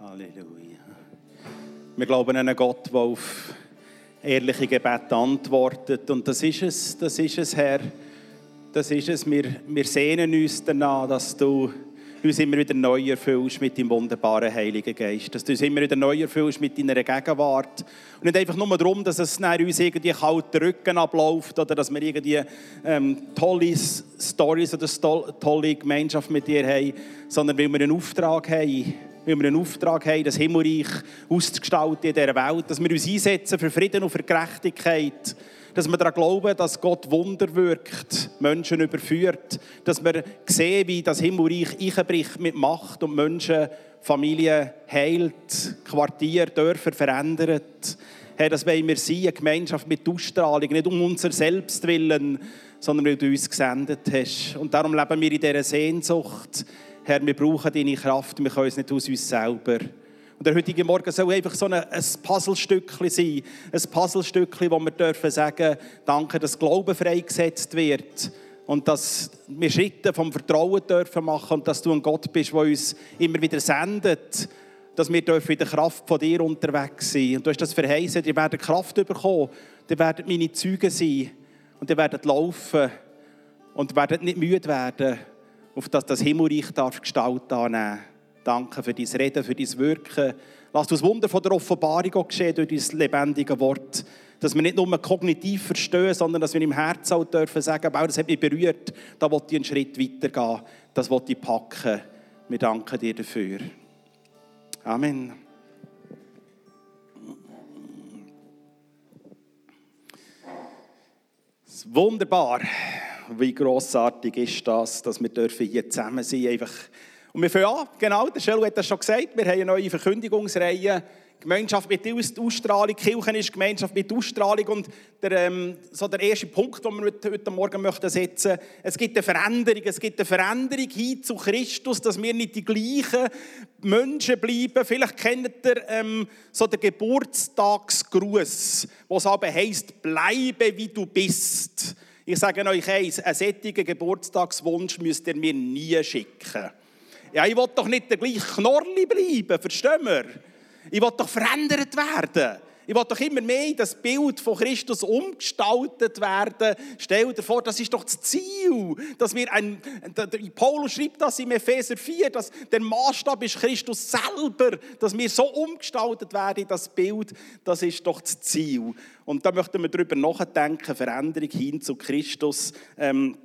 Halleluja. Wir glauben an einen Gott, der auf ehrliche Gebete antwortet. Und das ist es, das ist es, Herr. Das ist es. Wir, wir sehnen uns danach, dass du uns immer wieder neu erfüllst mit deinem wunderbaren Heiligen Geist. Dass du uns immer wieder neu erfüllst mit deiner Gegenwart. Und nicht einfach nur darum, dass es uns irgendwie kalt Rücken abläuft oder dass wir irgendwie ähm, tolle Stories oder tolle Gemeinschaft mit dir haben, sondern weil wir einen Auftrag haben weil wir einen Auftrag haben, das Himmelreich auszugestalten in dieser Welt, dass wir uns einsetzen für Frieden und für Gerechtigkeit, dass wir daran glauben, dass Gott Wunder wirkt, Menschen überführt, dass wir sehen, wie das Himmelreich einbricht mit Macht und Menschen, Familien heilt, Quartier, Dörfer verändert. Herr, das wollen wir sein, eine Gemeinschaft mit Ausstrahlung, nicht um unser Selbst willen, sondern weil du uns gesendet hast. Und darum leben wir in dieser Sehnsucht, Herr, wir brauchen deine Kraft, wir können es nicht aus uns selber. Und der heutige Morgen soll einfach so ein, ein Puzzlestückchen sein. Ein Puzzlestückchen, wo wir dürfen sagen, danke, dass Glauben freigesetzt wird. Und dass wir Schritte vom Vertrauen dürfen machen und dass du ein Gott bist, der uns immer wieder sendet. Dass wir dürfen in der Kraft von dir unterwegs sein. Und du hast das verheißen, ihr werdet Kraft bekommen. Ihr werdet meine Zeugen sein. Und ihr werdet laufen. Und werdet nicht müde werden auf das das Himmelreich darf Gestalt annehmen. Danke für dein Reden, für dein Wirken. Lass das Wunder von der Offenbarung geschehen durch dein lebendige Wort. Dass wir nicht nur kognitiv verstehen, sondern dass wir im Herzen auch dürfen sagen, das hat mich berührt, da wollte ich einen Schritt weitergehen, das wollte ich packen. Wir danken dir dafür. Amen. Wunderbar wie grossartig ist das, dass wir hier zusammen sein dürfen. Und wir fangen an, genau, der Schelo hat das schon gesagt, wir haben eine neue Verkündigungsreihe, Gemeinschaft mit Ausstrahlung, Kirchen ist Gemeinschaft mit Ausstrahlung und der, ähm, so der erste Punkt, den wir heute Morgen möchten setzen es gibt eine Veränderung, es gibt eine Veränderung hin zu Christus, dass wir nicht die gleichen Menschen bleiben. Vielleicht kennt ihr ähm, so den Geburtstagsgruß, wo aber heisst, bleibe wie du bist. Ich sage euch eins, einen solchen Geburtstagswunsch müsst ihr mir nie schicken. Ja, ich will doch nicht der gleiche Knorli bleiben, verstehen wir? Ich will doch verändert werden. Ich will doch immer mehr in das Bild von Christus umgestaltet werden. Stell dir vor, das ist doch das Ziel, dass wir ein, Paulus schreibt das im Epheser 4, dass der Maßstab ist Christus selber, dass wir so umgestaltet werden in das Bild, das ist doch das Ziel. Und da möchten wir darüber nachdenken, Veränderung hin zu Christus. Ähm,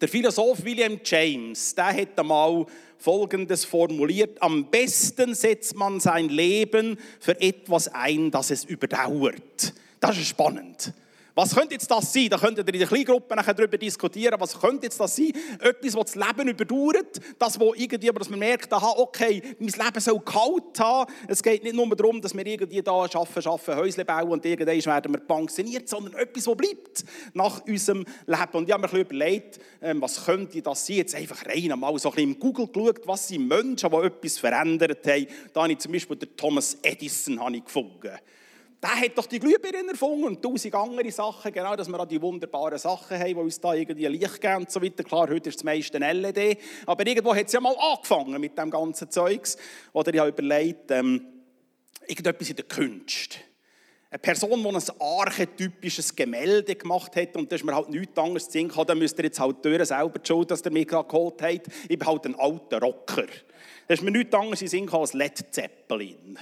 der Philosoph William James, der hat einmal Folgendes formuliert. Am besten setzt man sein Leben für etwas ein, das es überdauert. Das ist spannend. Was könnte jetzt das sein? Da könntet ihr in der Kleingruppe nachher darüber diskutieren. Was könnte jetzt das sein? Etwas, was das Leben überdauert. Das, wo irgendwie, dass man merkt, aha, okay, mein Leben soll kalt haben. Es geht nicht nur darum, dass wir irgendwie da arbeiten, arbeiten, Häusle bauen und irgendwann werden wir pensioniert, sondern etwas, was bleibt nach unserem Leben. Und ich habe mir ein überlegt, ähm, was könnte das sein? Jetzt einfach rein mal so ein im Google geschaut, was sind Menschen, die etwas verändert haben. Da habe ich zum Beispiel den Thomas Edison gefunden der hat doch die Glühbirne erfunden und tausend andere Sachen, genau, dass wir auch die wunderbaren Sachen haben, die uns da irgendwie Licht geben und so weiter. Klar, heute ist das meiste LED, aber irgendwo hat es ja mal angefangen mit dem ganzen Zeugs. Oder ich habe überlegt, ähm, irgendetwas in der Kunst. Eine Person, die ein archetypisches Gemälde gemacht hat und da ist mir halt nichts anderes zu sehen, dann müsst ihr jetzt halt die selber die Schuld, dass ihr mich gerade geholt habt. Ich bin halt ein alter Rocker. Da ist mir nichts anderes in Sinn als Led Zeppelin.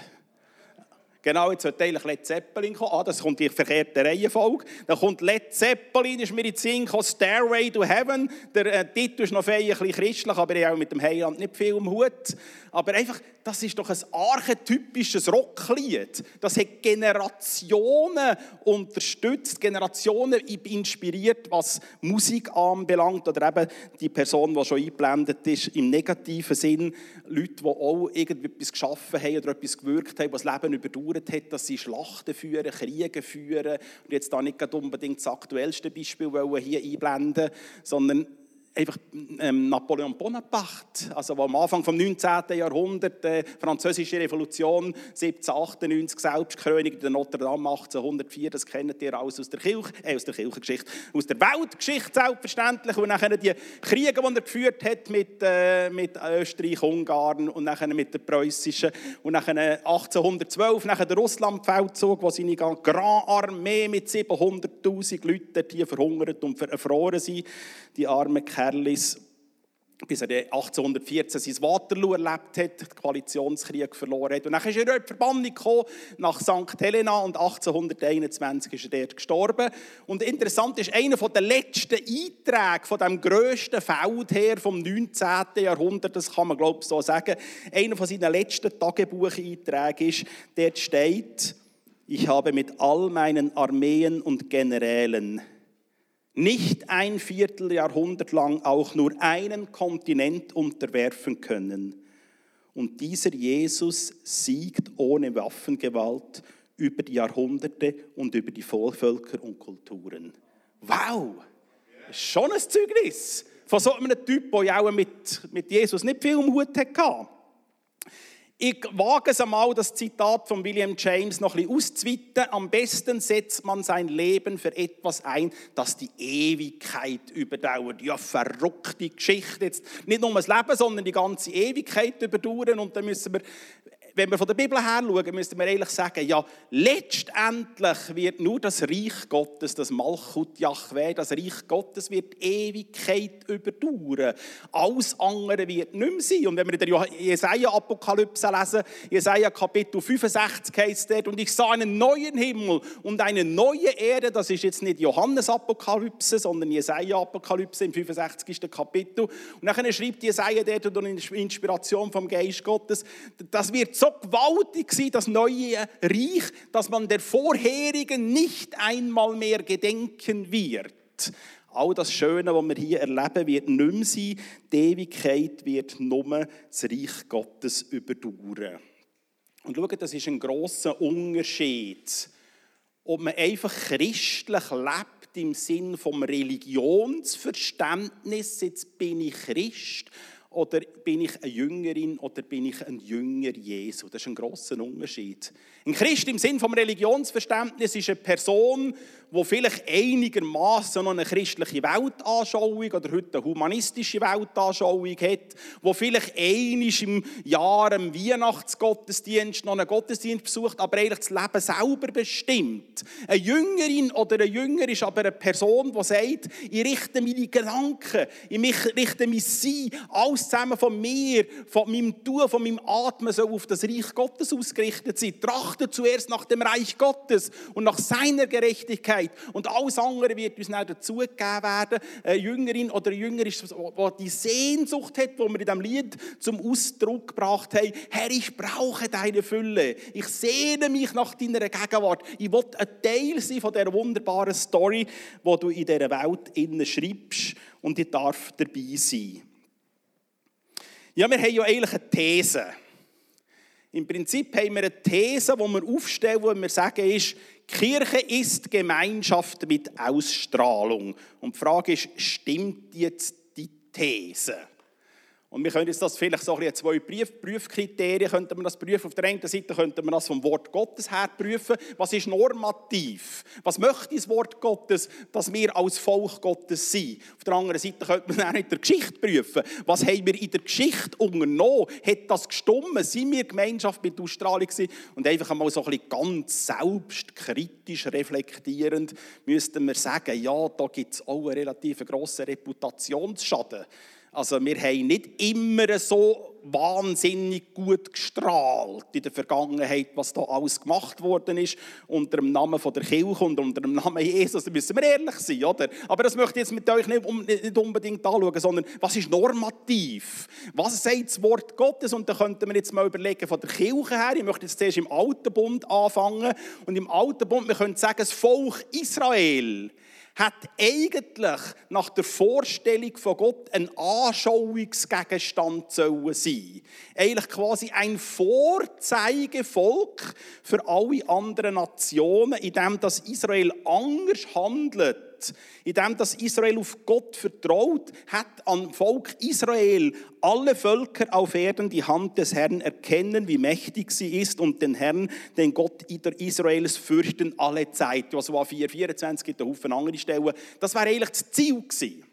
Genau, jetzt sollte eigentlich Led Zeppelin kommen. Ah, das kommt in die verkehrte Reihenfolge. Dann kommt Led Zeppelin, ist mir in Sinn gekommen, Stairway to Heaven. Der äh, Titel ist noch ein bisschen christlich, aber ich habe mit dem Heiland nicht viel im Hut. Aber einfach, das ist doch ein archetypisches Rocklied. Das hat Generationen unterstützt, Generationen inspiriert, was Musik anbelangt. Oder eben die Person, die schon eingeblendet ist, im negativen Sinn. Leute, die auch irgendetwas geschaffen haben oder etwas gewirkt haben, was das Leben überdauert hat, dass sie Schlachten führen, Kriege führen. Und jetzt da nicht unbedingt das aktuellste Beispiel hier einblenden sondern einfach ähm, Napoleon Bonaparte, also wo am Anfang des 19. Jahrhunderts, äh, französische Revolution 1798, Selbstkrönung der Notre Dame 1804, das kennt ihr alles aus der Kirche, äh, aus der Kirchengeschichte, aus der Weltgeschichte selbstverständlich. Und nachher die Kriege, die er geführt hat mit, äh, mit Österreich, Ungarn und nachher mit der preußischen. Und nachher 1812 nachher der Russlandfeldzug, wo seine Grand Armee mit 700'000 Leuten hier verhungert und erfroren sind, die armen Kerlis, bis er 1814 sein Waterloo erlebt hat, den Koalitionskrieg verloren hat. Und dann ist er in die Verbannung gekommen, nach St. Helena und 1821 ist er dort gestorben. Und interessant ist, einer der letzten Einträge von dem grössten Feldherr vom 19. Jahrhundert, das kann man glaube ich so sagen, einer von seinen letzten Tagebucheinträgen ist, dort steht, ich habe mit all meinen Armeen und Generälen nicht ein Vierteljahrhundert lang auch nur einen Kontinent unterwerfen können. Und dieser Jesus siegt ohne Waffengewalt über die Jahrhunderte und über die Völker und Kulturen. Wow! Schon ein Zeugnis von so einem Typ, der auch mit, mit Jesus nicht viel im Hut hatte. Ich wage es einmal, das Zitat von William James noch ein bisschen auszuweiten. Am besten setzt man sein Leben für etwas ein, das die Ewigkeit überdauert. Ja, verrückte Geschichte. Jetzt nicht nur das Leben, sondern die ganze Ewigkeit überdauern. Und dann müssen wir wenn wir von der Bibel her schauen, müsste man ehrlich sagen, ja, letztendlich wird nur das Reich Gottes, das Malchut Yahweh, das Reich Gottes wird Ewigkeit überdauern. Alles andere wird nicht mehr sein. Und wenn wir in der Jesaja-Apokalypse lesen, Jesaja Kapitel 65 heißt dort, und ich sah einen neuen Himmel und eine neue Erde, das ist jetzt nicht Johannes-Apokalypse, sondern Jesaja-Apokalypse im 65. Kapitel. Und dann schreibt Jesaja dort unter Inspiration vom Geist Gottes, das wird so gewaltig sein, das neue Reich, dass man der vorherigen nicht einmal mehr gedenken wird. All das Schöne, was wir hier erleben, wird nicht mehr sein. Die Ewigkeit wird nur das Reich Gottes überdauern. Und schaut, das ist ein grosser Unterschied, ob man einfach christlich lebt im Sinn vom Religionsverständnis, jetzt bin ich Christ, oder bin ich eine Jüngerin oder bin ich ein Jünger Jesu? Das ist ein großer Unterschied. Ein Christ im Sinn vom Religionsverständnis ist eine Person, die vielleicht einigermaßen noch eine christliche Weltanschauung oder heute eine humanistische Weltanschauung hat, wo vielleicht einisch im Jahr im Weihnachtsgottesdienst noch einen Gottesdienst besucht, aber eigentlich das Leben selber bestimmt. Eine Jüngerin oder ein Jünger ist aber eine Person, die sagt, ich richte meine Gedanken, ich richte mein Sein, alles zusammen von mir, von meinem Tun, von meinem Atmen soll auf das Reich Gottes ausgerichtet sein. Trachte zuerst nach dem Reich Gottes und nach seiner Gerechtigkeit. Und alles andere wird uns dann dazugegeben werden. Eine Jüngerin oder ein Jünger die die Sehnsucht hat, die wir in diesem Lied zum Ausdruck gebracht haben. Herr, ich brauche deine Fülle. Ich sehne mich nach deiner Gegenwart. Ich will ein Teil sein von dieser wunderbaren Story, die du in dieser Welt innen schreibst. Und ich darf dabei sein. Ja, wir haben ja eigentlich eine These. Im Prinzip haben wir eine These, die wir aufstellen, wo wir sagen, ist, Kirche ist Gemeinschaft mit Ausstrahlung. Und die Frage ist, stimmt jetzt die These? Und wir können jetzt das vielleicht so ein zwei Prüf Prüfkriterien könnte man das prüfen. Auf der einen Seite könnte man das vom Wort Gottes her prüfen. Was ist normativ? Was möchte das Wort Gottes, dass wir als Volk Gottes sind? Auf der anderen Seite könnte man auch in der Geschichte prüfen. Was haben wir in der Geschichte unternommen? Hat das gestummen? Sind wir Gemeinschaft mit Australien gewesen? Und einfach einmal so ein bisschen ganz selbstkritisch reflektierend müssten wir sagen, ja, da gibt es auch einen relativ grossen Reputationsschaden. Also wir haben nicht immer so wahnsinnig gut gestrahlt in der Vergangenheit, was da alles gemacht worden ist, unter dem Namen von der Kirche und unter dem Namen Jesus. Da müssen wir ehrlich sein, oder? Aber das möchte ich jetzt mit euch nicht, unbedingt anschauen, sondern was ist normativ? Was sagt das Wort Gottes? Und da könnten wir jetzt mal überlegen, von der Kirche her, ich möchte jetzt zuerst im Alten Bund anfangen. Und im Alten Bund, wir können sagen, das Volk Israel hat eigentlich nach der Vorstellung von Gott ein Anschauungsgegenstand sollen sein. Eigentlich quasi ein Vorzeigevolk für alle anderen Nationen, in dem das Israel anders handelt gehandelt, indem das Israel auf Gott vertraut hat, an Volk Israel. Alle Völker auf Erden die Hand des Herrn erkennen, wie mächtig sie ist und den Herrn, den Gott Israels, fürchten alle Zeit. Also war 4, 24 gibt einen Haufen andere Stellen. Das war eigentlich das Ziel gewesen.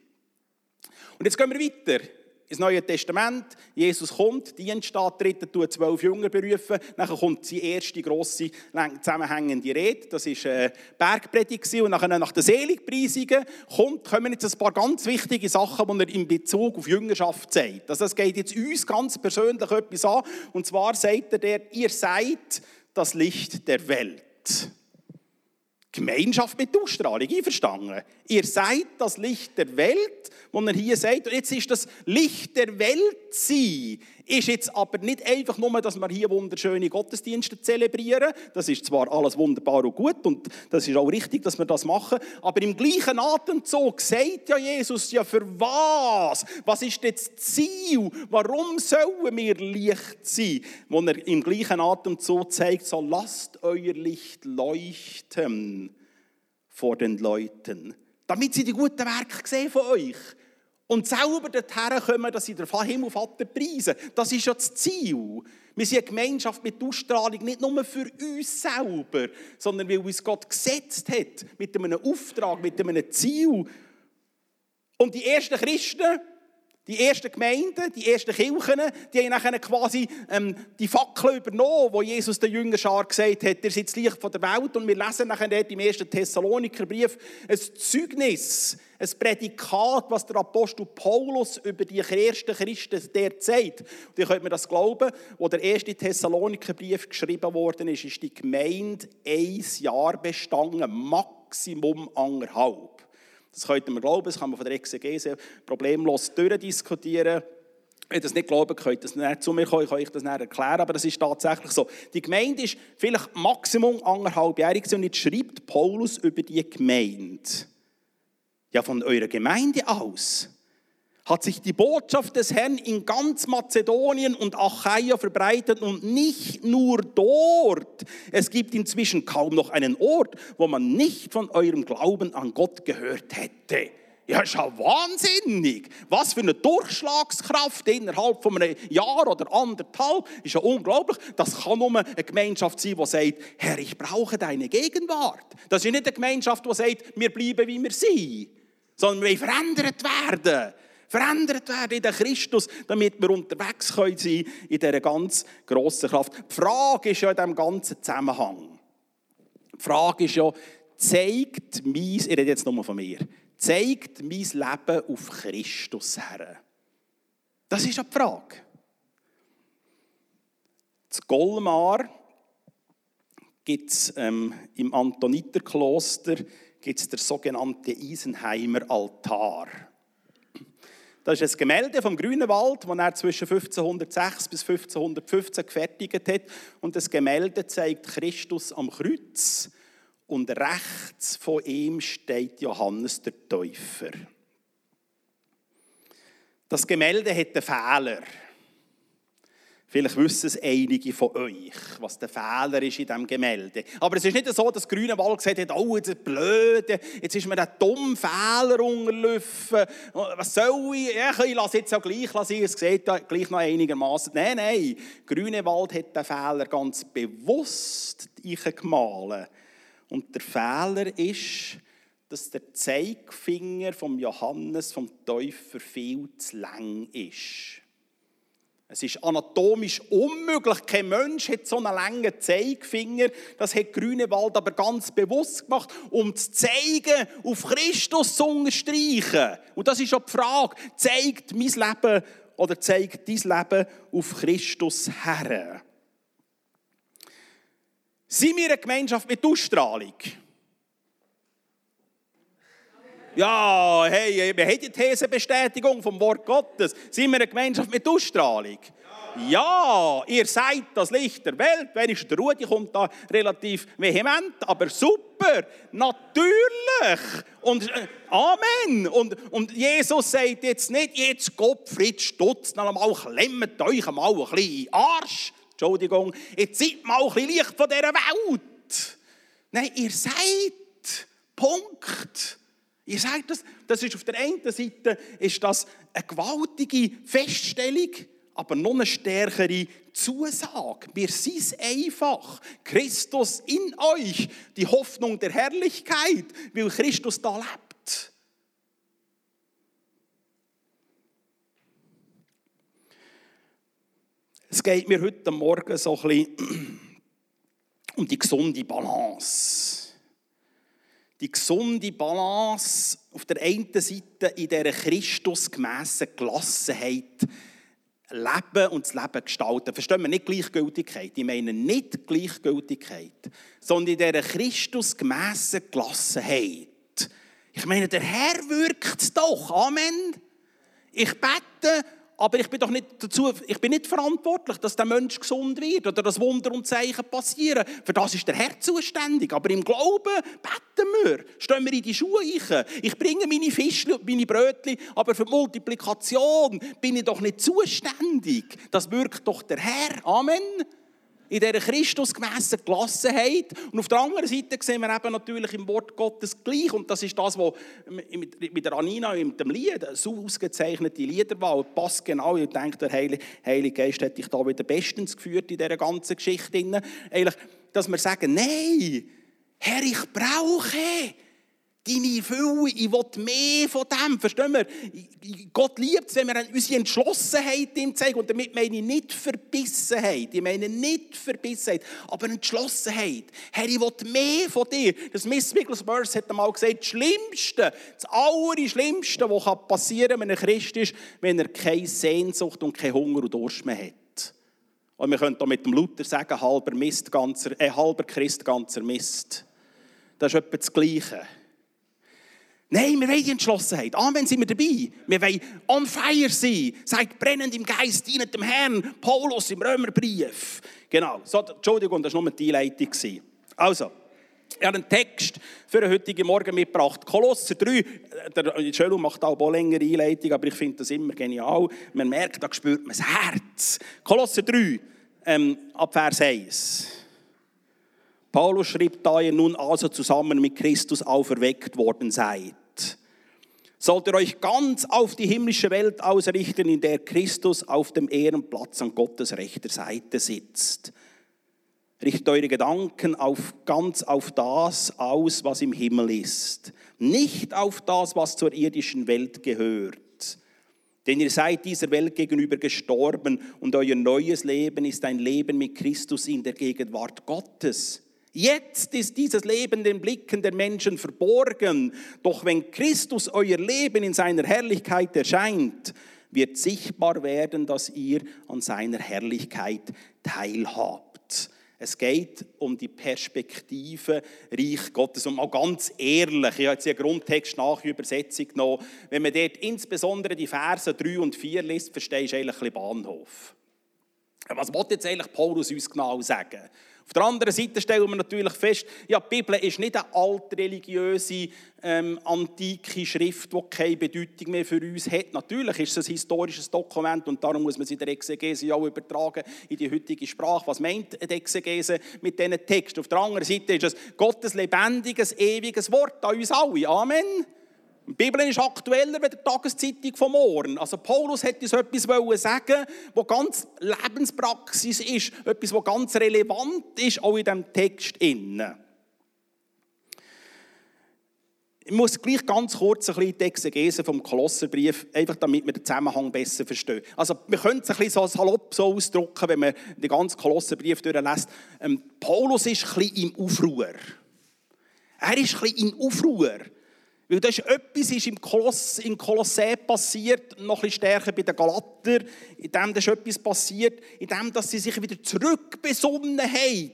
Und jetzt gehen wir weiter ins Neue Testament. Jesus kommt, Dienst antreten, tut zwölf Jünger berufen. Dann kommt die erste grosse zusammenhängende Rede. Das war eine Bergpredigt. Und nachher, nach den Seligpreisungen kommt, kommen jetzt ein paar ganz wichtige Sachen, die er in Bezug auf Jüngerschaft sagt. Also das geht jetzt uns ganz persönlich etwas an. Und zwar sagt er der, ihr seid das Licht der Welt. Gemeinschaft mit Ausstrahlung, einverstanden? Ihr seid das Licht der Welt, wo er hier sagt, und jetzt ist das Licht der Welt sein, ist jetzt aber nicht einfach nur, dass wir hier wunderschöne Gottesdienste zelebrieren. Das ist zwar alles wunderbar und gut und das ist auch richtig, dass wir das machen, aber im gleichen Atemzug sagt ja Jesus ja für was? Was ist jetzt das Ziel? Warum sollen wir Licht sein? Wo er im gleichen Atemzug zeigt, so lasst euer Licht leuchten vor den Leuten, damit sie die guten Werke sehen von euch. Und selber dorthin kommen, dass sie den Himmelvater preisen. Das ist ja das Ziel. Wir sind eine Gemeinschaft mit Ausstrahlung nicht nur für uns selber, sondern weil uns Gott gesetzt hat, mit einem Auftrag, mit einem Ziel. Und die ersten Christen, die ersten Gemeinden, die ersten Kirchen, die haben nachher quasi ähm, die Fackel übernommen, wo Jesus der Jüngerschar gesagt hat, ihr seid das Licht von der Welt. Und wir lesen nachher dort im ersten Thessalonikerbrief ein Zeugnis, ein Prädikat, was der Apostel Paulus über die ersten Christen der sagt. Und ihr könnt mir das glauben, wo der erste Thessalonikerbrief geschrieben worden ist, ist die Gemeinde ein Jahr bestanden, Maximum anderthalb. Das könnte man glauben, das kann man von der Exegese problemlos durchdiskutieren. Wenn ihr das nicht glaubt, könnt das nicht zu mir kommen, ich kann euch das nicht erklären, aber das ist tatsächlich so. Die Gemeinde ist vielleicht Maximum anderthalbjährig und jetzt schreibt Paulus über die Gemeinde. Ja, von eurer Gemeinde aus hat sich die Botschaft des Herrn in ganz Mazedonien und Achaia verbreitet und nicht nur dort. Es gibt inzwischen kaum noch einen Ort, wo man nicht von eurem Glauben an Gott gehört hätte. Ja, ist ja wahnsinnig. Was für eine Durchschlagskraft innerhalb von einem Jahr oder anderthalb. Ist ja unglaublich. Das kann nur eine Gemeinschaft sein, die sagt, Herr, ich brauche deine Gegenwart. Das ist nicht eine Gemeinschaft, die sagt, wir bleiben, wie wir sind. Sondern wir verändert werden verändert werden in den Christus, damit wir unterwegs sein können in dieser ganz grossen Kraft. Die Frage ist ja in diesem ganzen Zusammenhang. Die Frage ist ja, zeigt mein, ich rede jetzt nur von mir, zeigt mein Leben auf Christus her? Das ist ja die Frage. Das Golmar gibt es ähm, im Antoniterkloster gibt's der sogenannte Isenheimer Altar. Das ist ein Gemälde vom Grünewald, das er zwischen 1506 bis 1515 gefertigt hat. Und das Gemälde zeigt Christus am Kreuz und rechts von ihm steht Johannes der Täufer. Das Gemälde hat einen Fehler. Vielleicht wissen es einige von euch, was der Fehler ist in diesem Gemälde. Aber es ist nicht so, dass Grünewald gesagt hat, oh, jetzt ist blöd, jetzt ist mir ein dummer Fehler unterlaufen. Was soll ich? Ja, ich lasse jetzt auch gleich lassen, es sieht gleich noch einigermaßen. Nein, nein, Grünewald hat den Fehler ganz bewusst gemalt. Und der Fehler ist, dass der Zeigefinger vom Johannes vom Täufer viel zu lang ist. Es ist anatomisch unmöglich. Kein Mensch hat so einen langen Zeigefinger. Das hat Grünewald aber ganz bewusst gemacht, um zu zeigen, auf Christus zu unterstreichen. Und das ist auch die Frage. Zeigt mein Leben oder zeigt dein Leben auf Christus her? Sind wir eine Gemeinschaft mit Ausstrahlung? Ja, hey, wir haben die Thesenbestätigung vom Wort Gottes. Sind wir eine Gemeinschaft mit Ausstrahlung? Ja, ihr seid das Licht der Welt. Wenigstens der Rudi kommt da relativ vehement, aber super, natürlich. Und äh, Amen. Und, und Jesus sagt jetzt nicht, jetzt Gottfried Stutz, noch einmal klemmt euch mal ein bisschen Arsch. Entschuldigung, jetzt seid mal ein bisschen Licht von dieser Welt. Nein, ihr seid. Punkt. Ihr sagt das, das ist auf der einen Seite ist das eine gewaltige Feststellung, aber noch eine stärkere Zusage. Wir sind einfach. Christus in euch, die Hoffnung der Herrlichkeit, weil Christus da lebt. Es geht mir heute Morgen so ein bisschen um die gesunde Balance. Die gesunde Balance auf der einen Seite in dieser Christusgemässen Gelassenheit leben und das Leben gestalten. Verstehen wir nicht Gleichgültigkeit. Ich meine nicht Gleichgültigkeit, sondern in dieser Christusgemässen Gelassenheit. Ich meine, der Herr wirkt doch. Amen. Ich bete aber ich bin doch nicht dazu, ich bin nicht verantwortlich, dass der Mensch gesund wird oder dass Wunder und Zeichen passieren. Für das ist der Herr zuständig. Aber im Glauben beten wir, stehen wir in die Schuhe. Ich bringe meine Fische und meine Brötchen, aber für die Multiplikation bin ich doch nicht zuständig. Das wirkt doch der Herr. Amen in dieser Christusgemässen Gelassenheit. Und auf der anderen Seite sehen wir eben natürlich im Wort Gottes gleich. Und das ist das, was mit der Anina und dem Lied, so ausgezeichnete Liederwahl, passt genau. Ich denke, der Heilige, Geist hat dich da wieder bestens geführt in dieser ganzen Geschichte. Eigentlich, dass wir sagen, nein, Herr, ich brauche deine Fülle, ich will mehr von dem. Verstehen wir? Gott liebt es, wenn wir unsere Entschlossenheit ihm zeigen. Und damit meine ich nicht Verbissenheit. Ich meine nicht Verbissenheit, aber Entschlossenheit. Herr, ich will mehr von dir. Das Miss Wigglesworth hat einmal gesagt, das Schlimmste, das Allerschlimmste, was passieren kann, wenn ein Christ ist, wenn er keine Sehnsucht und keinen Hunger und Durst mehr hat. Und wir können da mit dem Luther sagen, halber Mist, ganzer, äh, halber Christ, ganzer Mist. Das ist etwa das Gleiche. Nein, wir wollen die Entschlossenheit. Amen, sind wir dabei. Wir wollen on fire sein. Seid brennend im Geist, dienet dem Herrn. Paulus im Römerbrief. Genau. So, Entschuldigung, das war nur die Einleitung. Also, ich habe einen Text für den heutigen Morgen mitgebracht. Kolosser 3. Der Schölu macht auch längere Einleitung, aber ich finde das immer genial. Man merkt, da spürt man das Herz. Kolosser 3, ähm, ab Vers 1. Paulus schrieb, da ihr nun also zusammen mit Christus auferweckt worden seid, sollt ihr euch ganz auf die himmlische Welt ausrichten, in der Christus auf dem Ehrenplatz an Gottes rechter Seite sitzt. Richtet eure Gedanken auf, ganz auf das aus, was im Himmel ist, nicht auf das, was zur irdischen Welt gehört. Denn ihr seid dieser Welt gegenüber gestorben und euer neues Leben ist ein Leben mit Christus in der Gegenwart Gottes. Jetzt ist dieses Leben den Blicken der Menschen verborgen. Doch wenn Christus euer Leben in seiner Herrlichkeit erscheint, wird sichtbar werden, dass ihr an seiner Herrlichkeit teilhabt. Es geht um die Perspektive Reich Gottes. Und mal ganz ehrlich, ich habe jetzt einen Grundtext nach Übersetzung genommen. Wenn man dort insbesondere die Verse 3 und 4 liest, verstehst du eigentlich ein bisschen Bahnhof. Was will jetzt eigentlich Paulus uns genau sagen? Auf der anderen Seite stellen wir natürlich fest, ja, die Bibel ist nicht eine altreligiöse, ähm, antike Schrift, die keine Bedeutung mehr für uns hat. Natürlich ist es ein historisches Dokument und darum muss man sie der Exegese auch übertragen in die heutige Sprache. Was meint die Exegese mit diesen Texten? Auf der anderen Seite ist es Gottes lebendiges, ewiges Wort an uns alle. Amen. Die Bibel ist aktueller als die Tageszeitung von morgen. Also Paulus hätte uns etwas sagen was ganz Lebenspraxis ist, etwas, was ganz relevant ist, auch in diesem Text. Ich muss gleich ganz kurz ein bisschen die Exegese vom Kolosserbrief, einfach damit wir den Zusammenhang besser verstehen. Also wir können es ein bisschen so salopp so ausdrücken, wenn man den ganzen Kolosserbrief durchlässt. Ähm, Paulus ist ein bisschen im Aufruhr. Er ist ein bisschen im Aufruhr. Weil da ist etwas ist im, Koloss, im Kolossä passiert, noch ein bisschen stärker bei den Galater, in dem da ist etwas passiert, in dem, dass sie sich wieder zurückbesonnen haben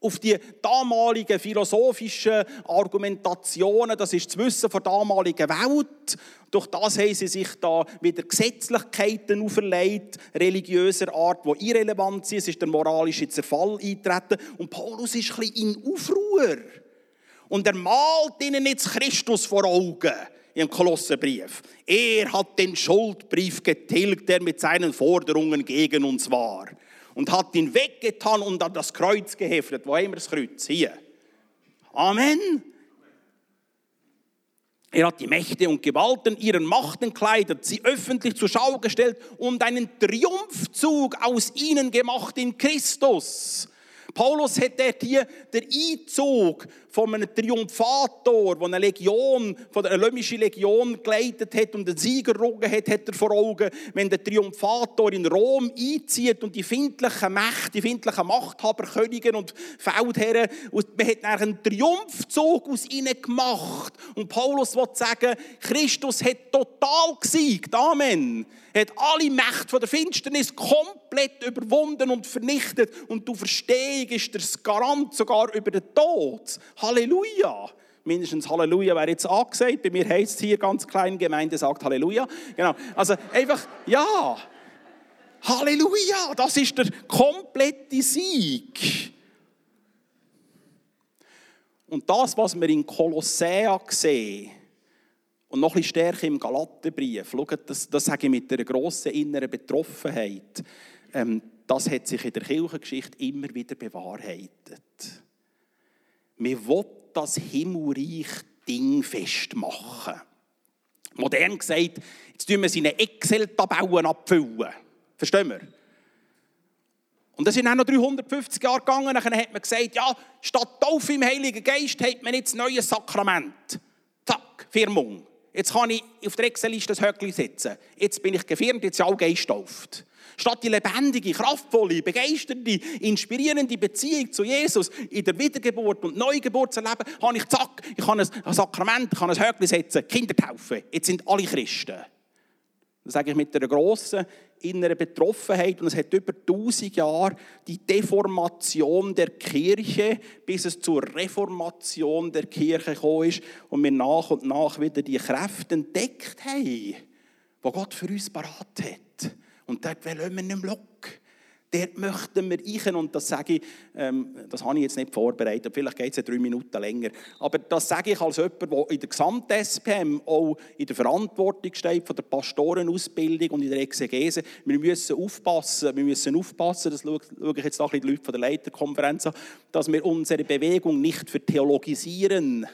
auf die damaligen philosophischen Argumentationen, das ist das Wissen der damaligen Welt. Durch das haben sie sich da wieder Gesetzlichkeiten auferlegt, religiöser Art, die irrelevant sind. Es ist der moralische Zerfall eintreten. Und Paulus ist ein bisschen in Aufruhr. Und er malt ihnen jetzt Christus vor Augen im Kolosserbrief. Er hat den Schuldbrief getilgt, der mit seinen Forderungen gegen uns war. Und hat ihn weggetan und an das Kreuz geheftet. Wo haben wir das Kreuz? Hier. Amen. Er hat die Mächte und Gewalten ihren Macht entkleidet, sie öffentlich zur Schau gestellt und einen Triumphzug aus ihnen gemacht in Christus. Paulus dort hier den Einzug von einem Triumphator, der eine Legion, von der römischen Legion geleitet hat und einen Sieger errungen hat, hat er vor Augen. Wenn der Triumphator in Rom einzieht und die findlichen Mächte, die findlichen Machthaber, Könige und Feldherren, man hat einen Triumphzug aus ihnen gemacht. Und Paulus will sagen, Christus hat total gesiegt. Amen hat alle Mächte von der Finsternis komplett überwunden und vernichtet. Und du Verstehung ist der Garant sogar über den Tod. Halleluja! Mindestens Halleluja wäre jetzt angesagt. Bei mir heißt es hier ganz klein, Gemeinde sagt Halleluja. Genau. Also einfach, ja. Halleluja! Das ist der komplette Sieg. Und das, was wir in Kolossea sehen, und noch ein bisschen stärker im Galatenbrief, schaut, das, das sage ich mit einer grossen inneren Betroffenheit, ähm, das hat sich in der Kirchengeschichte immer wieder bewahrheitet. Wir wollen das himmelreich Ding festmachen. Modern gesagt, jetzt tun wir seine Excel-Tabellen abfüllen. Verstehen wir? Und das sind auch noch 350 Jahre gegangen. Dann hat man gesagt, ja, statt Taufe im Heiligen Geist hat man jetzt ein neues Sakrament. Zack, Firmung. Jetzt kann ich auf der Excel-Liste das Höckli setzen. Jetzt bin ich gefirmt, jetzt sind alle geistauft. Statt die lebendige, kraftvolle, begeisternde, inspirierende Beziehung zu Jesus in der Wiedergeburt und Neugeburt zu erleben, habe ich zack, ich kann ein Sakrament, ich kann ein Höckli setzen, Kinder taufen. Jetzt sind alle Christen. Das sage ich mit einer grossen inneren Betroffenheit. Und es hat über 1000 Jahre die Deformation der Kirche, bis es zur Reformation der Kirche gekommen ist und wir nach und nach wieder die Kräfte entdeckt haben, die Gott für uns parat hat. Und dort wollen wir nicht mehr Dort möchten wir rein, und das sage ich, ähm, das habe ich jetzt nicht vorbereitet, vielleicht geht es ja drei Minuten länger, aber das sage ich als jemand, der in der Gesamt-SPM auch in der Verantwortung steht von der Pastorenausbildung und in der Exegese. Wir müssen aufpassen, wir müssen aufpassen, das schaue, ich jetzt auch die Leute von der Leiterkonferenz an, dass wir unsere Bewegung nicht vertheologisieren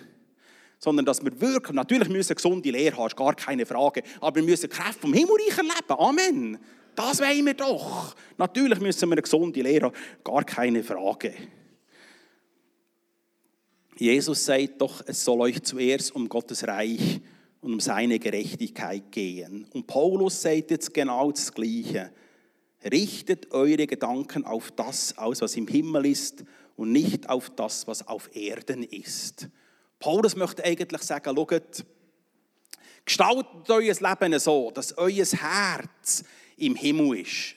sondern dass wir wirklich, natürlich müssen wir gesunde Lehre haben, ist gar keine Frage, aber wir müssen Kräfte vom Himmelreich erleben. Amen. Das wollen wir doch. Natürlich müssen wir eine gesunde Lehre haben, gar keine Frage. Jesus sagt doch, es soll euch zuerst um Gottes Reich und um seine Gerechtigkeit gehen. Und Paulus sagt jetzt genau das Gleiche. Richtet eure Gedanken auf das aus, was im Himmel ist und nicht auf das, was auf Erden ist. Paulus möchte eigentlich sagen, schaut, gestaltet euer Leben so, dass euer Herz im Himmel ist.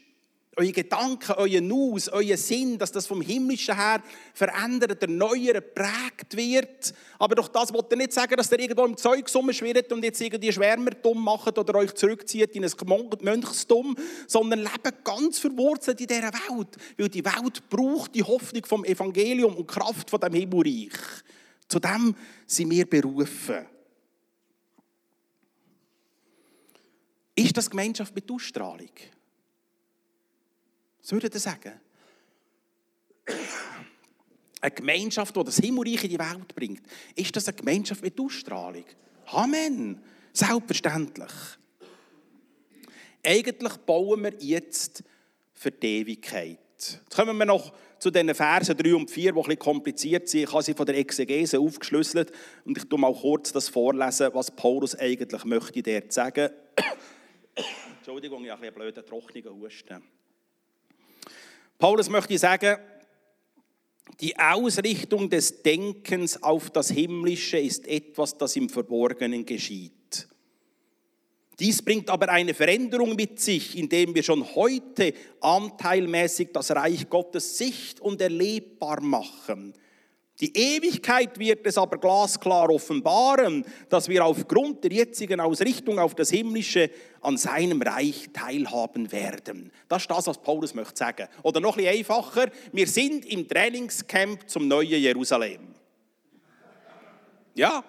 Eure Gedanken, euer Nus, euer Sinn, dass das vom Himmlischen her verändert, erneuert, prägt wird. Aber doch das wollte nicht sagen, dass ihr irgendwo im Zeug schwirrt und jetzt irgendwie Schwärmer dumm macht oder euch zurückzieht in ein Mönchstum, sondern lebt ganz verwurzelt in dieser Welt. Weil die Welt braucht die Hoffnung vom Evangelium und Kraft von dem Himmelreich. Zu dem sind wir berufen. Ist das Gemeinschaft mit Ausstrahlung? Was würdet ihr sagen? Eine Gemeinschaft, die das Himmelreich in die Welt bringt. Ist das eine Gemeinschaft mit Ausstrahlung? Amen. Selbstverständlich. Eigentlich bauen wir jetzt für die Ewigkeit. Jetzt kommen wir noch zu den Versen 3 und 4, die etwas kompliziert sind. Ich habe sie von der Exegese aufgeschlüsselt und ich tue mal kurz das vorlesen, was Paulus eigentlich möchte dort sagen. Entschuldigung, ich habe einen blöden, trockenen Husten. Paulus möchte sagen, die Ausrichtung des Denkens auf das Himmlische ist etwas, das im Verborgenen geschieht. Dies bringt aber eine Veränderung mit sich, indem wir schon heute anteilmäßig das Reich Gottes sicht- und erlebbar machen. Die Ewigkeit wird es aber glasklar offenbaren, dass wir aufgrund der jetzigen Ausrichtung auf das Himmlische an seinem Reich teilhaben werden. Das ist das, was Paulus möchte sagen. Oder noch ein einfacher, wir sind im Trainingscamp zum neuen Jerusalem. Ja,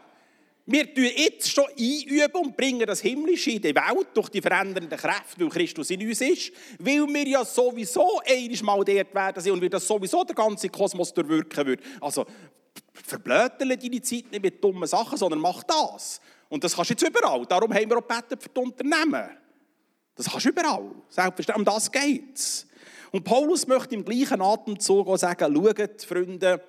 wir tun jetzt schon einüben und bringen das Himmlische in die Welt durch die verändernden Kräfte, weil Christus in uns ist, weil wir ja sowieso einmal dort werden sind und wir das sowieso der ganze Kosmos durchwirken wird. Also, verblödele deine Zeit nicht mit dummen Sachen, sondern mach das. Und das kannst du jetzt überall. Darum haben wir auch gebeten für die Unternehmen. Das kannst du überall. Selbstverständlich, um das geht es. Und Paulus möchte im gleichen Atemzug auch sagen, schaut, Freunde,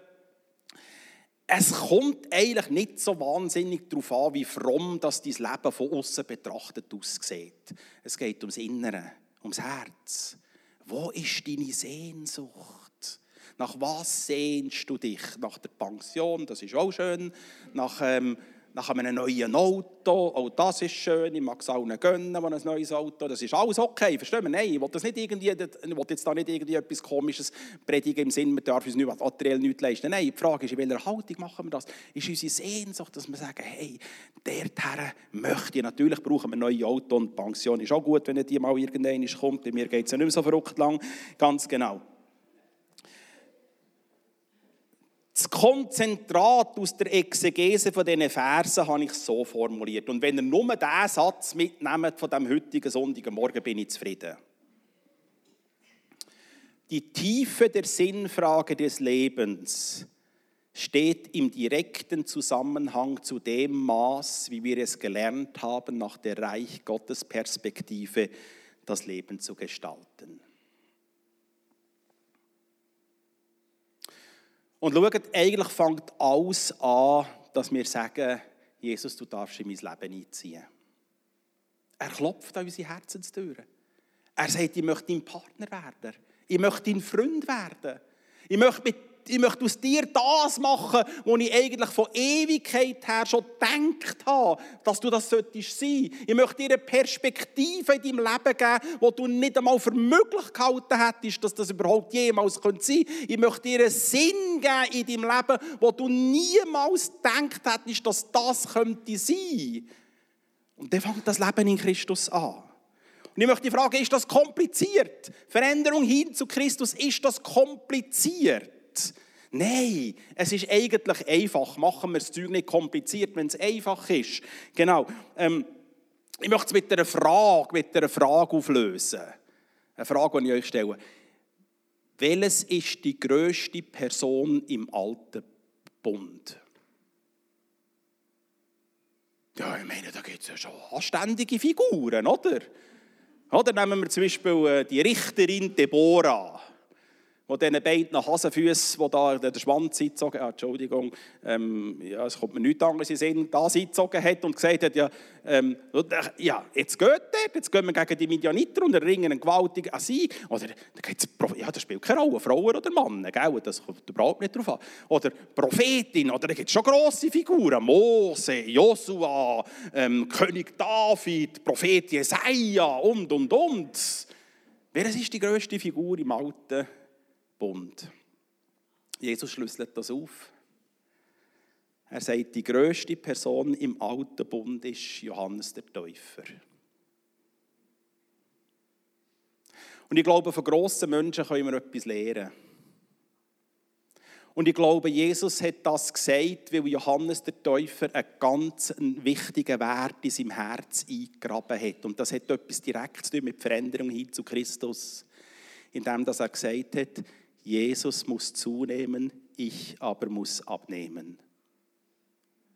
es kommt eigentlich nicht so wahnsinnig darauf an, wie fromm das dein Leben von außen betrachtet aussieht. Es geht ums Innere, ums Herz. Wo ist deine Sehnsucht? Nach was sehnst du dich? Nach der Pension, das ist auch schön. Nach ähm, nach einem neuen Auto, auch das ist schön, ich mag es allen gönnen, ein neues Auto, das ist alles okay, verstehen wir? Nein, ich will, das nicht irgendwie, ich will jetzt da nicht irgendwie etwas Komisches predigen im Sinne, wir dürfen uns nicht, materiell nichts leisten. Nein, die Frage ist, in welcher Haltung machen wir das? Ist unsere Sehnsucht, dass wir sagen, hey, dorthin möchte ich, natürlich brauchen wir ein neues Auto und die Pension ist auch gut, wenn die mal irgendwann kommt, mir geht es ja nicht mehr so verrückt lang, ganz genau. Das Konzentrat aus der Exegese von diesen Versen habe ich so formuliert. Und wenn ihr nur diesen Satz mitnehmt von dem heutigen Sonntagmorgen, bin ich zufrieden. Die Tiefe der Sinnfrage des Lebens steht im direkten Zusammenhang zu dem Maß, wie wir es gelernt haben, nach der Reich Gottes Perspektive das Leben zu gestalten. Und schaut, eigentlich fängt alles an, dass wir sagen, Jesus, du darfst in mein Leben einziehen. Er klopft an unsere Herzenstüren. Er sagt, ich möchte dein Partner werden. Ich möchte dein Freund werden. Ich möchte mit ich möchte aus dir das machen, was ich eigentlich von Ewigkeit her schon gedacht habe, dass du das solltest sein. Ich möchte dir eine Perspektive in deinem Leben geben, wo du nicht einmal für möglich gehalten hättest, dass das überhaupt jemals sein könnte. Ich möchte dir einen Sinn geben in deinem Leben, wo du niemals gedacht hättest, dass das könnte sein. Und dann fängt das Leben in Christus an. Und ich möchte die Frage, ist das kompliziert? Veränderung hin zu Christus, ist das kompliziert? Nein, es ist eigentlich einfach. Machen wir das Zeug nicht kompliziert, wenn es einfach ist. Genau. Ähm, ich möchte es mit einer Frage, mit einer Frage auflösen. Eine Frage, die ich euch stelle. Welches ist die größte Person im alten Bund? Ja, ich meine, da gibt es ja schon anständige Figuren, oder? Oder nehmen wir zum Beispiel äh, die Richterin Deborah wo diesen beiden Hasenfüßen, die da den Schwanz eingezogen hat, Entschuldigung, ähm, ja, es kommt mir nichts anderes in Sinn, das eingezogen hat und gesagt hat, ja, ähm, ja jetzt geht er, jetzt gehen wir gegen die Midianiter und erringen einen gewaltigen Sieg. Oder, ja, das spielt keine Rolle, Frauen oder Männer, gell? das kommt überhaupt nicht drauf an. Oder Prophetin, oder da gibt es schon grosse Figuren, Mose, Josua, ähm, König David, Prophet Jesaja und, und, und. Wer ist die grösste Figur im Alten Bund. Jesus schlüsselt das auf. Er sagt, die größte Person im alten Bund ist Johannes der Täufer. Und ich glaube, von grossen Menschen können wir etwas lernen. Und ich glaube, Jesus hat das gesagt, weil Johannes der Täufer einen ganz wichtigen Wert in seinem Herz eingegraben hat. Und das hat etwas direkt zu tun mit Veränderung hin zu Christus, indem er gesagt hat, Jesus muss zunehmen, ich aber muss abnehmen.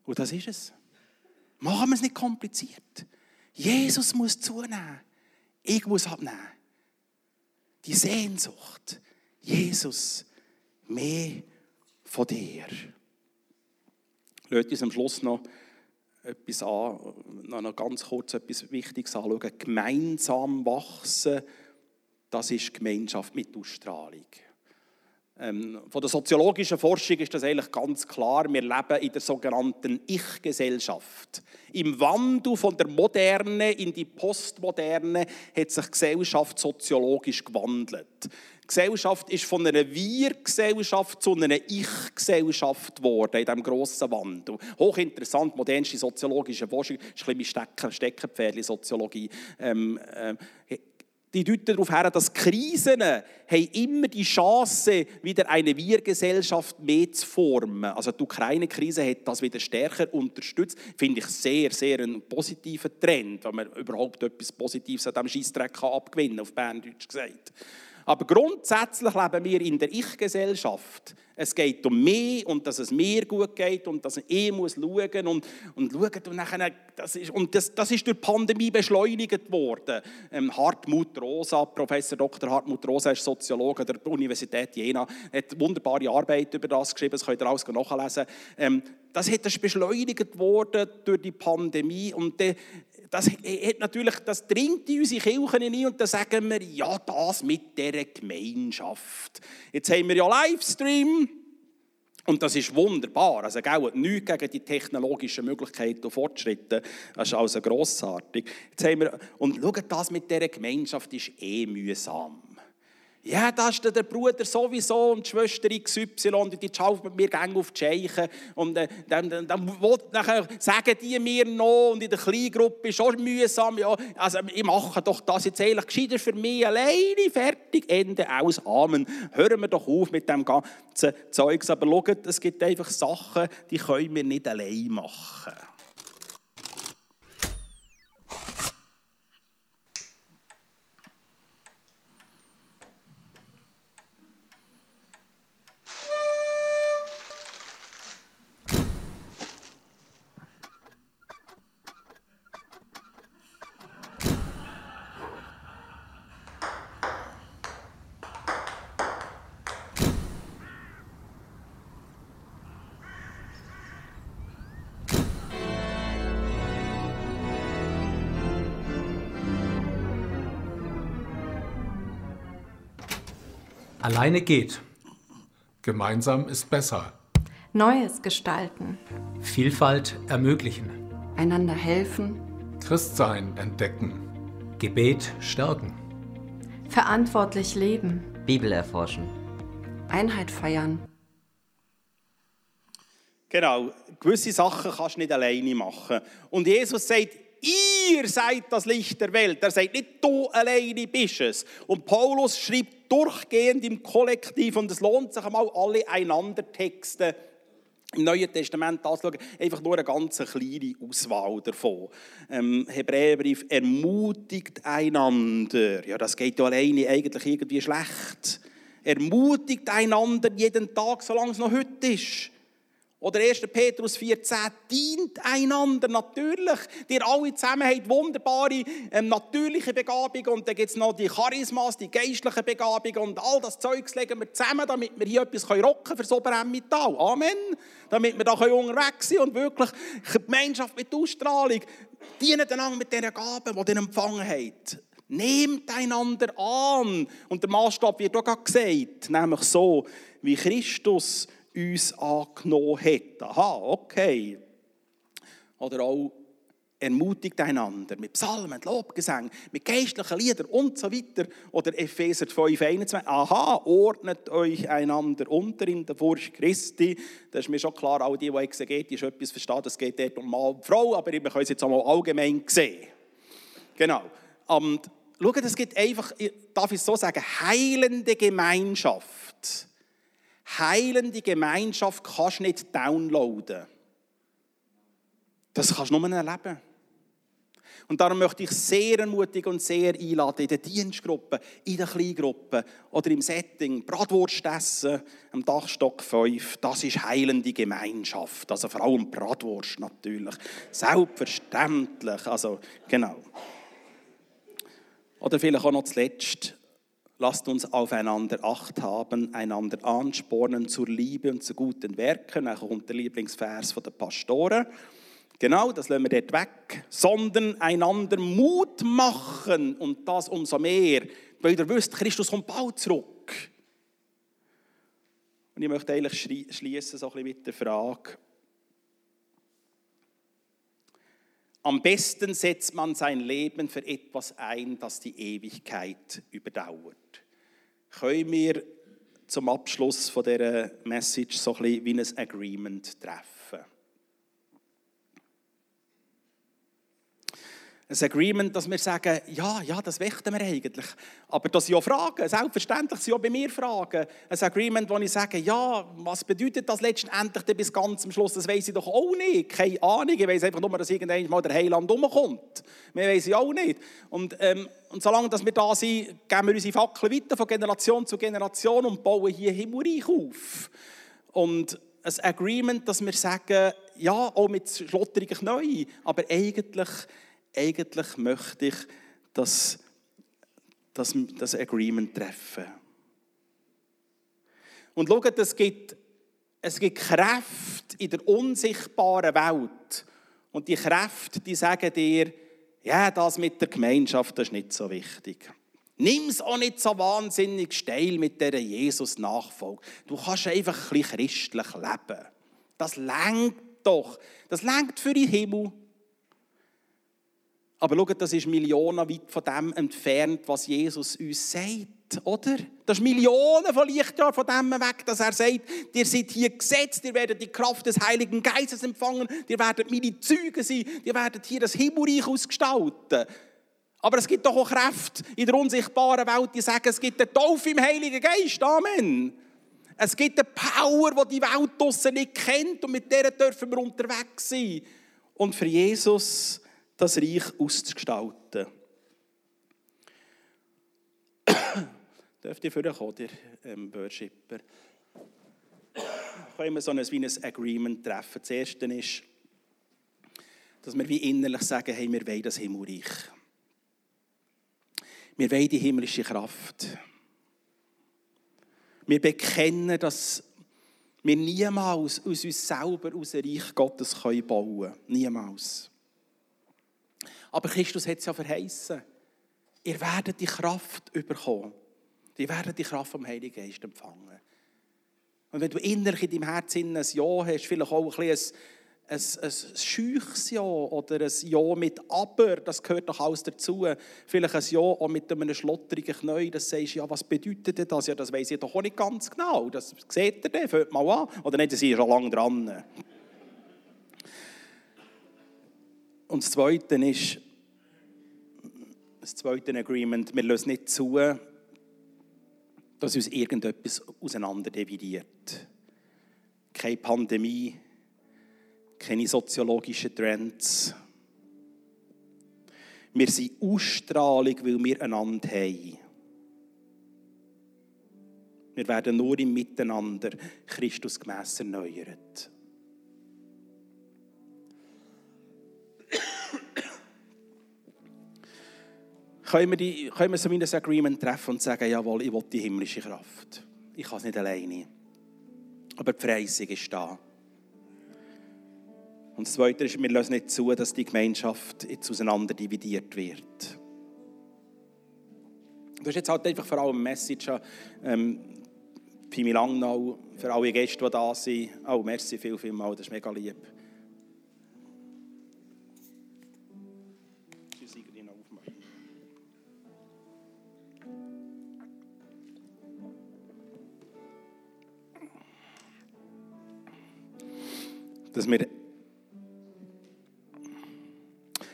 Und das ist es. Machen wir es nicht kompliziert. Jesus muss zunehmen, ich muss abnehmen. Die Sehnsucht, Jesus, mehr von dir. Lasst uns am Schluss noch etwas an, noch ganz kurz etwas Wichtiges anschauen. Gemeinsam wachsen, das ist Gemeinschaft mit Ausstrahlung. Ähm, von der soziologischen Forschung ist das eigentlich ganz klar. Wir leben in der sogenannten Ich-Gesellschaft. Im Wandel von der Moderne in die Postmoderne hat sich Gesellschaft soziologisch gewandelt. Die Gesellschaft ist von einer Wir-Gesellschaft zu einer Ich-Gesellschaft geworden in diesem grossen Wandel. Hochinteressant, modernste soziologische Forschung, ist ein bisschen mein Soziologie. Ähm, äh, die deuten darauf her, dass Krisen haben immer die Chance, wieder eine Wir-Gesellschaft mehr zu formen. Also die Ukraine-Krise hat das wieder stärker unterstützt. Finde ich sehr, sehr einen positiven Trend, wenn man überhaupt etwas Positives an diesem Scheissdreck abgewinnen kann, auf Berndeutsch gesagt. Aber grundsätzlich leben wir in der Ich-Gesellschaft. Es geht um mich und dass es mir gut geht und dass ich muss schauen und, und schauen und nachher, das ist, und das, das ist durch die Pandemie beschleunigt worden. Ähm, Hartmut Rosa, Professor Dr. Hartmut Rosa ist Soziologe der Universität Jena, hat wunderbare Arbeit über das geschrieben, das könnt ihr alles nachlesen. Ähm, das ist beschleunigt worden durch die Pandemie und de, das, hat natürlich, das dringt in unsere Kirchen hinein und dann sagen wir, ja, das mit dieser Gemeinschaft. Jetzt haben wir ja Livestream und das ist wunderbar. Also, gell, nichts gegen die technologischen Möglichkeiten und Fortschritte. Das ist also grossartig. Jetzt haben wir, und schaut, das mit dieser Gemeinschaft ist eh mühsam. Ja, das ist der Bruder sowieso und die Schwester XY und die schaut mit mir gerne auf die Scheiche. Und äh, dann, dann, dann, dann sagen die mir noch und in der Kleingruppe ist auch mühsam. Ja, also ich mache doch das jetzt eigentlich gescheiter für mich alleine, fertig, Ende aus, Amen. Hören wir doch auf mit dem ganzen Zeugs. Aber schaut, es gibt einfach Sachen, die können wir nicht allein machen. Alleine geht. Gemeinsam ist besser. Neues gestalten. Vielfalt ermöglichen. Einander helfen. Christsein entdecken. Gebet stärken. Verantwortlich leben. Bibel erforschen. Einheit feiern. Genau, gewisse Sachen kannst du nicht alleine machen. Und Jesus sagt, ihr seid das Licht der Welt. Er sagt nicht, du alleine bist es. Und Paulus schreibt durchgehend im Kollektiv, und es lohnt sich einmal, alle einander Texte im Neuen Testament anzuschauen, einfach nur eine ganz kleine Auswahl davon. Ähm, Hebräerbrief ermutigt einander. Ja, das geht ja alleine eigentlich irgendwie schlecht. Ermutigt einander jeden Tag, solange es noch heute ist. Oder 1. Petrus 14, dient einander natürlich. Ihr alle zusammen habt wunderbare ähm, natürliche Begabungen und dann gibt es noch die Charismas, die geistlichen Begabungen und all das Zeugs legen wir zusammen, damit wir hier etwas rocken können für so Oberemmental. Amen. Damit wir da unterwegs sind und wirklich Gemeinschaft mit Ausstrahlung dienen einander mit diesen Gaben, die ihr empfangen habt. Nehmt einander an. Und der Maßstab wird auch gesagt, nämlich so, wie Christus uns angenommen hat. Aha, okay. Oder auch ermutigt einander mit Psalmen, Lobgesängen, mit geistlichen Liedern und so weiter. Oder Epheser 5, 21. Aha, ordnet euch einander unter in der Furcht Christi. Das ist mir schon klar, all die, die exegetisch etwas verstehen, es geht dort um Mann und Frau, aber wir können es jetzt einmal allgemein sehen. Genau. Und schaut, es gibt einfach, darf ich so sagen, heilende Gemeinschaft heilende Gemeinschaft kannst du nicht downloaden. Das kannst du nur erleben. Und darum möchte ich sehr ermutigen und sehr einladen, in den Dienstgruppen, in den Kleingruppen oder im Setting, Bratwurst essen, am Dachstock 5, das ist heilende Gemeinschaft. Also vor allem Bratwurst natürlich. Selbstverständlich. Also, genau. Oder vielleicht auch noch zuletzt, Lasst uns aufeinander Acht haben, einander anspornen zur Liebe und zu guten Werken. Auch kommt der Lieblingsvers der Pastoren. Genau, das lassen wir dort weg. Sondern einander Mut machen und das umso mehr, weil ihr wisst, Christus kommt bald zurück. Und ich möchte eigentlich schließen so mit der Frage, Am besten setzt man sein Leben für etwas ein, das die Ewigkeit überdauert. Können wir zum Abschluss von dieser Message so ein bisschen wie ein Agreement treffen? Ein Agreement, dass wir sagen, ja, ja, das möchten wir eigentlich. Aber das sind ja Fragen, selbstverständlich sind auch bei mir Fragen. Ein Agreement, wo ich sage, ja, was bedeutet das letztendlich bis ganz am Schluss? Das weiß ich doch auch nicht. Keine Ahnung. Ich weiß einfach nur, dass irgendwann mal der Heiland umkommt. Mehr weiß ich auch nicht. Und, ähm, und solange dass wir da sind, geben wir unsere Fackel weiter von Generation zu Generation und bauen hier Himmelreich auf. Und ein Agreement, dass wir sagen, ja, auch mit schlotterigen neu, aber eigentlich eigentlich möchte ich das, das, das Agreement treffen. Und schaut, es gibt, es gibt Kräfte in der unsichtbaren Welt. Und die Kräfte, die sagen dir, ja, das mit der Gemeinschaft das ist nicht so wichtig. Nimm es auch nicht so wahnsinnig steil mit dieser Jesus-Nachfolge. Du kannst einfach ein bisschen christlich leben. Das lenkt doch. Das lenkt für den Himmel. Aber schaut, das ist Millionen weit von dem entfernt, was Jesus uns sagt, oder? Das ist Millionen von Lichtjahren von dem weg, dass er sagt, ihr seid hier gesetzt, ihr werdet die Kraft des Heiligen Geistes empfangen, ihr werdet meine Züge sein, ihr werdet hier das Himmelreich ausgestalten. Aber es gibt doch auch Kräfte in der unsichtbaren Welt, die sagen, es gibt eine Taufe im Heiligen Geist. Amen. Es gibt eine Power, die die Welt draussen nicht kennt und mit der dürfen wir unterwegs sein. Und für Jesus das Reich auszugestalten. Dürft ihr vorkommen, der ähm, Worshipper? Können wir so ein, wie ein Agreement treffen. Das Erste ist, dass wir wie innerlich sagen, hey, wir wollen das Himmelreich. Wir wollen die himmlische Kraft. Wir bekennen, dass wir niemals aus uns selber aus dem Reich Gottes bauen können. Niemals. Aber Christus hat es ja verheißen. Ihr werdet die Kraft bekommen. Ihr werdet die Kraft vom Heiligen Geist empfangen. Und wenn du innerlich in deinem Herzen ein Ja hast, vielleicht auch ein, bisschen ein, ein, ein scheuches Ja oder ein Ja mit Aber, das gehört doch alles dazu. Vielleicht ein Ja auch mit einem schlotterigen Knäuel, das sagst, ja, was bedeutet das? Ja, das weiß ich doch auch nicht ganz genau. Das seht ihr dann, fällt mal an. Oder nicht, sie sind schon lange dran. Und das Zweite ist, das zweite Agreement, wir lösen nicht zu, dass uns irgendetwas auseinander dividiert. Keine Pandemie, keine soziologischen Trends. Wir sind Ausstrahlung, weil wir einander haben. Wir werden nur im Miteinander Christus gemäss erneuert. Können wir, die, können wir so ein Agreement treffen und sagen, jawohl, ich will die himmlische Kraft. Ich kann es nicht alleine. Aber die Verheißung ist da. Und das Zweite ist, wir lassen nicht zu, dass die Gemeinschaft jetzt auseinander dividiert wird. Du hast jetzt halt einfach vor allem eine Message an ähm, Pimi Langnau, für alle Gäste, die da sind. Oh, merci viel, viel mal, das ist mega lieb. Dass wir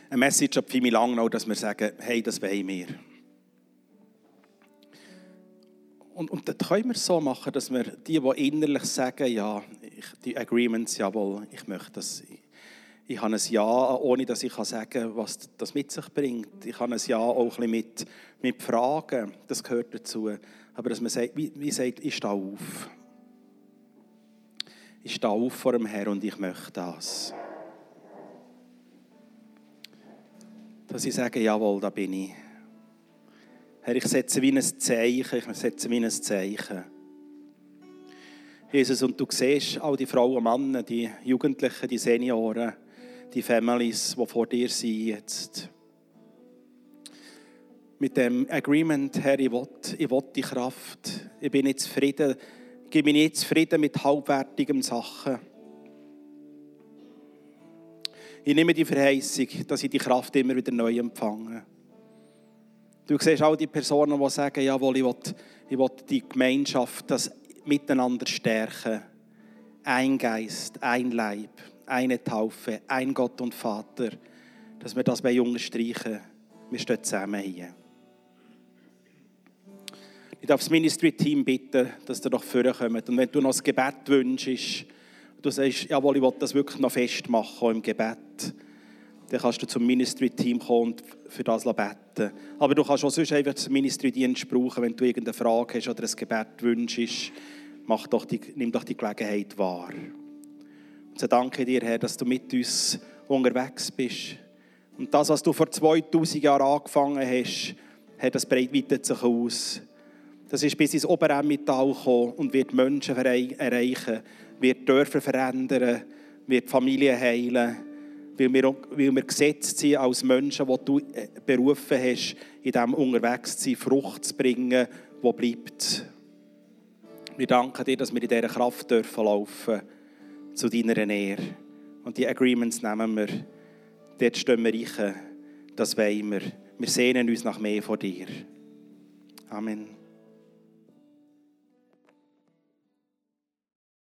eine Message ab Fimi Langnau, dass wir sagen, hey, das wollen wir. Und, und das können wir so machen, dass wir die, die innerlich sagen, ja, ich, die Agreements, jawohl, ich möchte das. Ich, ich habe ein Ja, ohne dass ich sagen kann, was das mit sich bringt. Ich habe ein Ja auch ein bisschen mit, mit Fragen, das gehört dazu. Aber dass man sagt, wie, wie sagt, ich stehe auf ich stehe auf vor dem Herrn und ich möchte das. Dass ich sage, jawohl, da bin ich. Herr, ich setze wie ein Zeichen, ich setze wie ein Zeichen. Jesus, und du siehst all die Frauen und Männer, die Jugendlichen, die Senioren, die Families, die vor dir sind jetzt. Mit dem Agreement, Herr, ich will, ich will die Kraft. Ich bin nicht zufrieden, gebe mich nicht zufrieden mit halbwertigen Sachen. Ich nehme die Verheißung, dass ich die Kraft immer wieder neu empfange. Du siehst all die Personen, die sagen, jawohl, ich will, ich will die Gemeinschaft, das Miteinander stärken. Ein Geist, ein Leib, eine Taufe, ein Gott und Vater. dass wir das bei unterstreichen. Wir stehen zusammen hier. Ich darf das Ministry-Team bitten, dass ihr doch vorkommt. Und wenn du noch ein Gebet wünschst, du sagst, jawohl, ich will das wirklich noch festmachen im Gebet, dann kannst du zum Ministry-Team kommen und für das beten. Aber du kannst auch sonst einfach den Ministry-Dienst brauchen, wenn du irgendeine Frage hast oder ein Gebet wünschst. Mach doch die, nimm doch die Gelegenheit wahr. Und so danke dir, Herr, dass du mit uns unterwegs bist. Und das, was du vor 2000 Jahren angefangen hast, Herr, das breitet sich aus. Das ist bis ins Oberemmental gekommen und wird Menschen erreichen, wird Dörfer verändern, wird Familien heilen, weil wir, weil wir gesetzt sind als Menschen, die du äh, berufen hast, in diesem unterwegs zu sein, Frucht zu bringen, die bleibt. Wir danken dir, dass wir in dieser Kraft dürfen laufen zu deiner Ehre. Und die Agreements nehmen wir. Dort stehen wir rein. Das wollen wir. Wir sehnen uns nach mehr von dir. Amen.